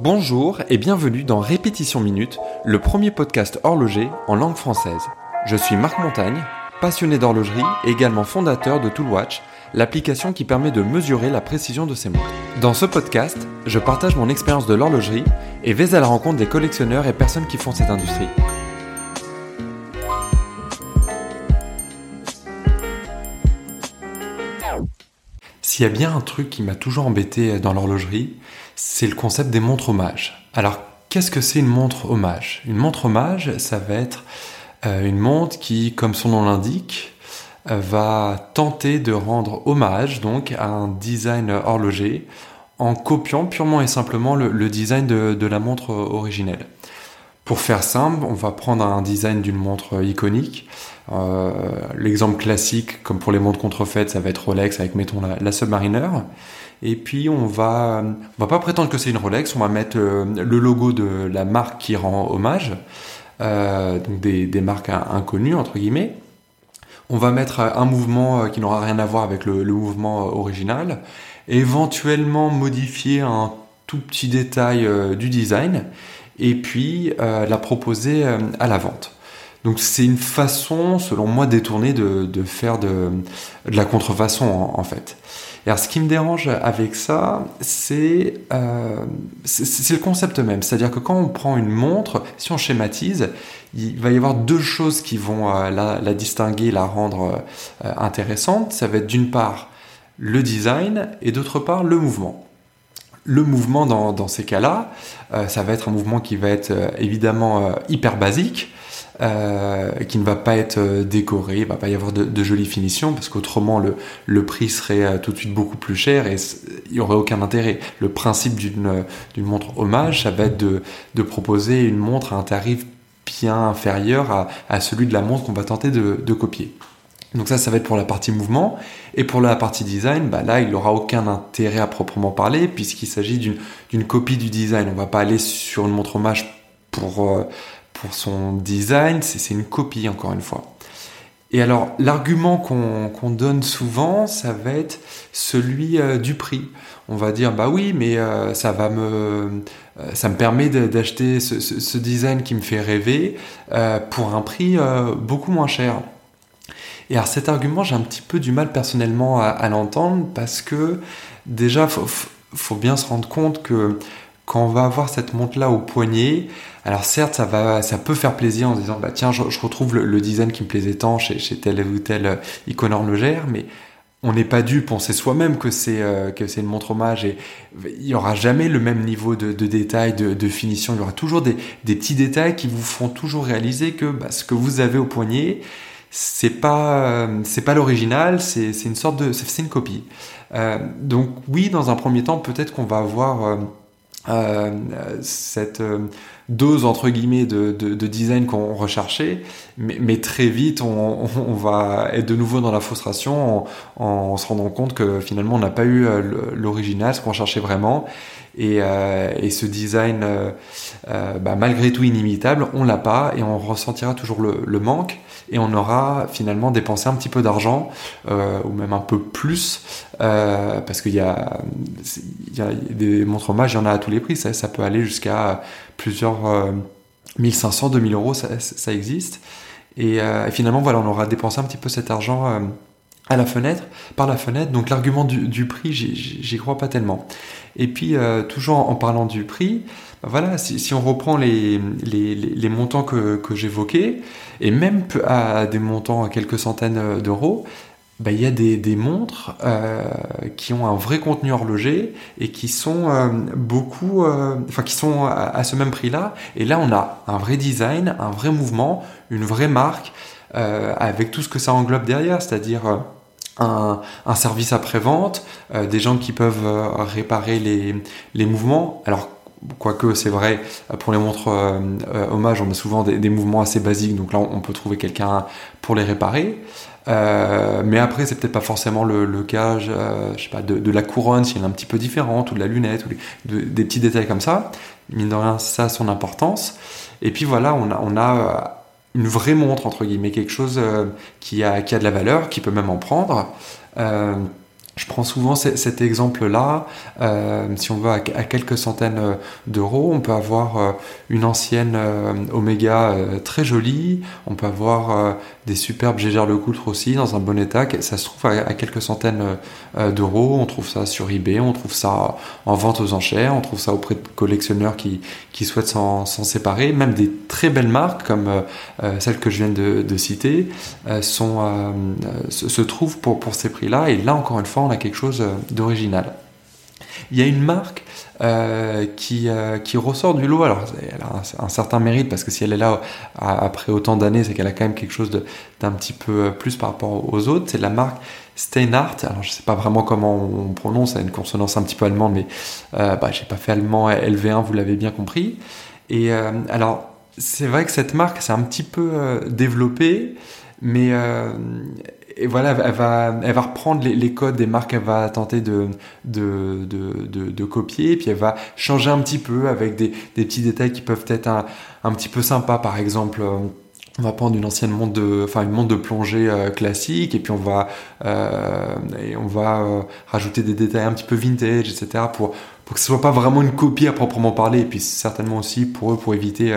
Bonjour et bienvenue dans Répétition Minute, le premier podcast horloger en langue française. Je suis Marc Montagne, passionné d'horlogerie et également fondateur de Toolwatch, l'application qui permet de mesurer la précision de ses montres. Dans ce podcast, je partage mon expérience de l'horlogerie et vais à la rencontre des collectionneurs et personnes qui font cette industrie. S'il y a bien un truc qui m'a toujours embêté dans l'horlogerie, c'est le concept des montres hommages. Alors, qu'est-ce que c'est une montre hommage? Une montre hommage, ça va être euh, une montre qui, comme son nom l'indique, euh, va tenter de rendre hommage donc à un design horloger en copiant purement et simplement le, design de, la montre originelle. Pour faire simple, on va prendre un design d'une montre iconique. Euh, l'exemple classique, comme pour les montres contrefaites, ça va être Rolex avec, mettons, la, Submariner. Et puis, on va, on va pas prétendre que c'est une Rolex, on va mettre euh, le logo de la marque qui rend hommage, euh, donc des, marques inconnues, entre guillemets. On va mettre un mouvement qui n'aura rien à voir avec le, mouvement original, éventuellement modifier un tout petit détail du design, et puis euh, la proposer euh, à la vente. Donc c'est une façon, selon moi, détournée de, faire de, la contrefaçon en, fait. Et alors ce qui me dérange avec ça, c'est euh, le concept même. C'est-à-dire que quand on prend une montre, si on schématise, il va y avoir deux choses qui vont euh, la, distinguer, la rendre euh, intéressante. Ça va être d'une part le design et d'autre part le mouvement le mouvement dans, ces cas-là, ça va être un mouvement qui va être évidemment hyper basique, qui ne va pas être décoré, il va pas y avoir de, de jolies finitions, parce qu'autrement le, prix serait tout de suite beaucoup plus cher et il n'y aurait aucun intérêt. Le principe d'une montre hommage, ça va être de, proposer une montre à un tarif bien inférieur à, celui de la montre qu'on va tenter de, copier. Donc ça, ça va être pour la partie mouvement. Et pour la partie design, bah là, il n'aura aucun intérêt à proprement parler, puisqu'il s'agit d'une copie du design. On va pas aller sur une montre hommage pour, euh, pour son design, c'est une copie, encore une fois. Et alors, l'argument qu'on donne souvent, ça va être celui euh, du prix. On va dire, bah oui, mais euh, ça va me, ça me permet d'acheter ce, design qui me fait rêver pour un prix beaucoup moins cher. Et alors cet argument, j'ai un petit peu du mal personnellement à, l'entendre parce que déjà, faut bien se rendre compte que quand on va avoir cette montre-là au poignet, alors certes, ça va, ça peut faire plaisir en se disant, bah tiens, je, retrouve le, design qui me plaisait tant chez, chez telle ou telle icône horlogère, mais on n'est pas dupe, on sait soi-même que c'est euh, que c'est une montre hommage et il y aura jamais le même niveau de, de détail, de, finition. Il y aura toujours des, petits détails qui vous font toujours réaliser que bah, ce que vous avez au poignet, c'est pas euh, c'est pas l'original, c'est une sorte de c'est une copie. Euh, donc oui, dans un premier temps, peut-être qu'on va avoir euh, euh cette dose entre guillemets de, de, de design qu'on recherchait, mais, mais, très vite on, on, va être de nouveau dans la frustration en, en se rendant compte que finalement on n'a pas eu l'original, ce qu'on cherchait vraiment, et, euh, et ce design euh, bah, malgré tout inimitable, on l'a pas et on ressentira toujours le, manque et on aura finalement dépensé un petit peu d'argent euh, ou même un peu plus euh, parce qu'il y a, y a des montres hommages, il y en a à tous les prix, ça, ça peut aller jusqu'à plusieurs euh, 1500, 2000 euros, ça, existe. Et, euh, finalement, voilà, on aura dépensé un petit peu cet argent euh, à la fenêtre, par la fenêtre. Donc l'argument du, prix, j'y crois pas tellement. Et puis, euh, toujours en parlant du prix, voilà, si, on reprend les, montants que j'évoquais, et même à des montants à quelques centaines d'euros, bah, il y a des, des montres euh, qui ont un vrai contenu horloger et qui sont euh, beaucoup, euh, qui sont à, ce même prix-là. Et là, on a un vrai design, un vrai mouvement, une vraie marque avec tout ce que ça englobe derrière, c'est-à-dire un, un, service après-vente, des gens qui peuvent réparer les, les mouvements. Alors Quoique c'est vrai, pour les montres hommage, on a souvent des, des, mouvements assez basiques, donc là on peut trouver quelqu'un pour les réparer. Euh, mais après, c'est peut-être pas forcément le, le cas, je, euh, sais pas, de, la couronne, si elle est un petit peu différente, ou de la lunette, ou de, des petits détails comme ça. Mine de rien, ça a son importance. Et puis voilà, on a, a une vraie montre, entre guillemets, quelque chose qui, a, qui a de la valeur, qui peut même en prendre. Euh, je prends souvent cet exemple-là. Euh, si on veut à, quelques centaines euh, d'euros, on peut avoir euh, une ancienne Omega très jolie. On peut avoir des superbes Gégère Lecoutre aussi dans un bon état. Ça se trouve à, quelques centaines d'euros. On trouve ça sur eBay, on trouve ça en vente aux enchères, on trouve ça auprès de collectionneurs qui, qui souhaitent s'en séparer. Même des très belles marques comme celles que je viens de, citer sont, se, trouvent pour, pour ces prix-là. Et là, encore une fois, on a quelque chose euh, d'original. Il y a une marque euh, qui, euh, qui ressort du lot. Alors, elle a un, certain mérite parce que si elle est là après autant d'années, c'est qu'elle a quand même quelque chose d'un petit peu plus par rapport aux autres. C'est la marque Steinhardt. Alors, je sais pas vraiment comment on prononce, a une consonance un petit peu allemande, mais euh, bah, j'ai pas fait allemand LV1, vous l'avez bien compris. Et alors, c'est vrai que cette marque s'est un petit peu développée, mais et voilà, elle va, elle va reprendre les, codes des marques qu'elle va tenter de, de, de, copier, puis elle va changer un petit peu avec des, petits détails qui peuvent être un, un petit peu sympas. Par exemple, on va prendre une ancienne montre de, enfin une de plongée euh, classique, et puis on va, euh, on va euh, rajouter des détails un petit peu vintage, etc. pour pour que ce soit pas vraiment une copie à proprement parler, et puis certainement aussi pour eux pour éviter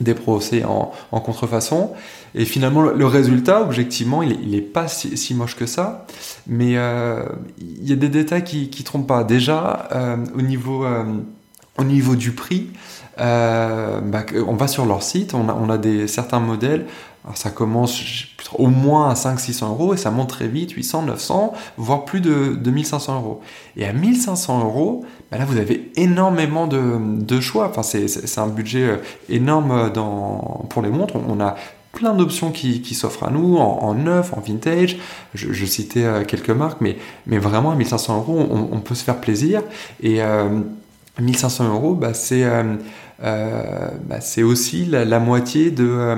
des procès en, en, contrefaçon. Et finalement, le, résultat, objectivement, il n'est pas si, moche que ça, mais euh, il y a des détails qui ne trompent pas. Déjà, euh, au, niveau, euh, au niveau du prix, bah, on va sur leur site, on a, des, certains modèles, ça commence au moins à 500-600 euros et ça monte très vite, 800, 900, voire plus de, de 1500 euros. Et à 1500 euros, bah là vous avez énormément de, de choix. Enfin, c'est un budget énorme dans, pour les montres. On a plein d'options qui, s'offrent à nous en, neuf, en vintage. Je, citais euh, quelques marques, mais, vraiment à 1500 euros, on, peut se faire plaisir. Et euh, 1500 euros, bah, c'est euh, euh, bah, aussi la, moitié de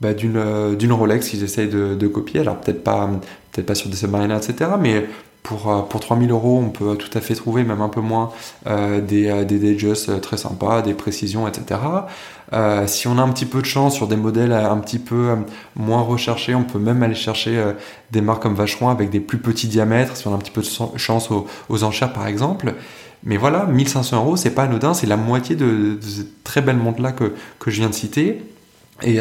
bah, d'une Rolex qu'ils essayent de, copier. Alors peut-être pas peut-être pas sur des Submariner, etc. pour, euh, pour 3000 euros, on peut tout à fait trouver, même un peu moins, euh, des, euh, des très sympas, des précisions, etc. si on a un petit peu de chance sur des modèles un petit peu moins recherchés, on peut même aller chercher des marques comme Vacheron avec des plus petits diamètres, si on a un petit peu de chance aux, enchères par exemple. Mais voilà, 1500 euros, c'est pas anodin, c'est la moitié de, de très belle montre-là que, que je viens de citer. Et,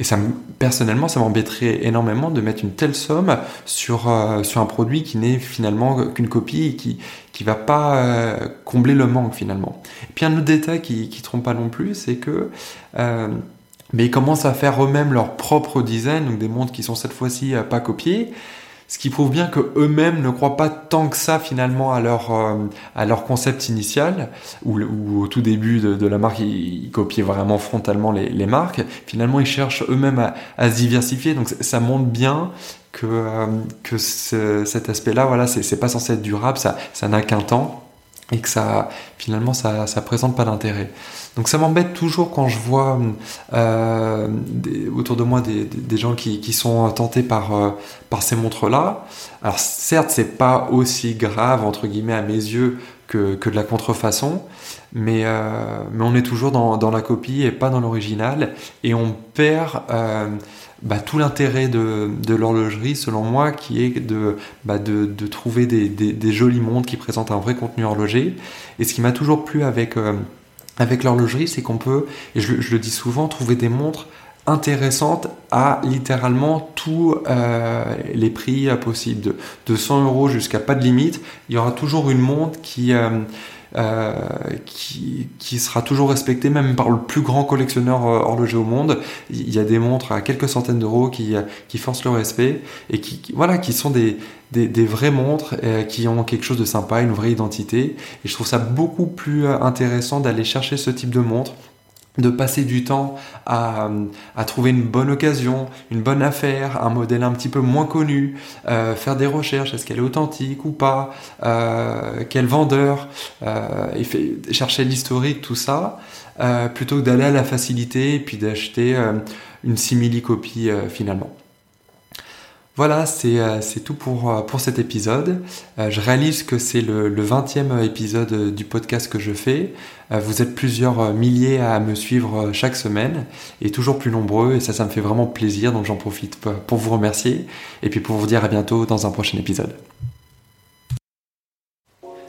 et ça, personnellement, ça m'embêterait énormément de mettre une telle somme sur, euh, sur un produit qui n'est finalement qu'une copie et qui qui va pas euh, combler le manque finalement. Et puis un autre détail qui qui trompe pas non plus, c'est que euh, mais ils commencent à faire eux-mêmes leur propre design, donc des montres qui sont cette fois-ci pas copiées ce qui prouve bien que eux-mêmes ne croient pas tant que ça finalement à leur euh, à leur concept initial ou, au tout début de, la marque ils, copiaient vraiment frontalement les, marques. Finalement ils cherchent eux-mêmes à, se diversifier. Donc ça montre bien que euh, que cet aspect-là voilà c'est pas censé être durable. Ça ça n'a qu'un temps et que ça finalement ça ça présente pas d'intérêt donc ça m'embête toujours quand je vois euh, autour de moi des, des, gens qui, qui, sont tentés par, euh, par ces montres-là. Alors certes, c'est pas aussi grave entre guillemets à mes yeux que, que de la contrefaçon, mais, euh, mais on est toujours dans, dans, la copie et pas dans l'original, et on perd euh, bah, tout l'intérêt de, l'horlogerie, selon moi, qui est de, bah, de, trouver des, des, des, jolies montres qui présentent un vrai contenu horloger. Et ce qui m'a toujours plu avec euh, avec l'horlogerie, c'est qu'on peut, et je, le dis souvent, trouver des montres intéressantes à littéralement tous euh, les prix possibles, de, de 100 euros jusqu'à pas de limite. Il y aura toujours une montre qui, euh, euh, qui, sera toujours respecté même par le plus grand collectionneur euh, horloger au monde. Il y a des montres à quelques centaines d'euros qui, euh, forcent le respect et qui, voilà, qui sont des, des, des vraies montres qui ont quelque chose de sympa, une vraie identité. Et je trouve ça beaucoup plus intéressant d'aller chercher ce type de montre de passer du temps à, à, trouver une bonne occasion, une bonne affaire, un modèle un petit peu moins connu, euh, faire des recherches, est-ce qu'elle est authentique ou pas, euh, quel vendeur, euh, chercher l'historique, tout ça, euh, plutôt que d'aller à la facilité et puis d'acheter une simili-copie finalement. Voilà, c'est tout pour, pour cet épisode. je réalise que c'est le, le 20e épisode du podcast que je fais. vous êtes plusieurs milliers à me suivre chaque semaine et toujours plus nombreux et ça, ça me fait vraiment plaisir. Donc j'en profite pour vous remercier et puis pour vous dire à bientôt dans un prochain épisode.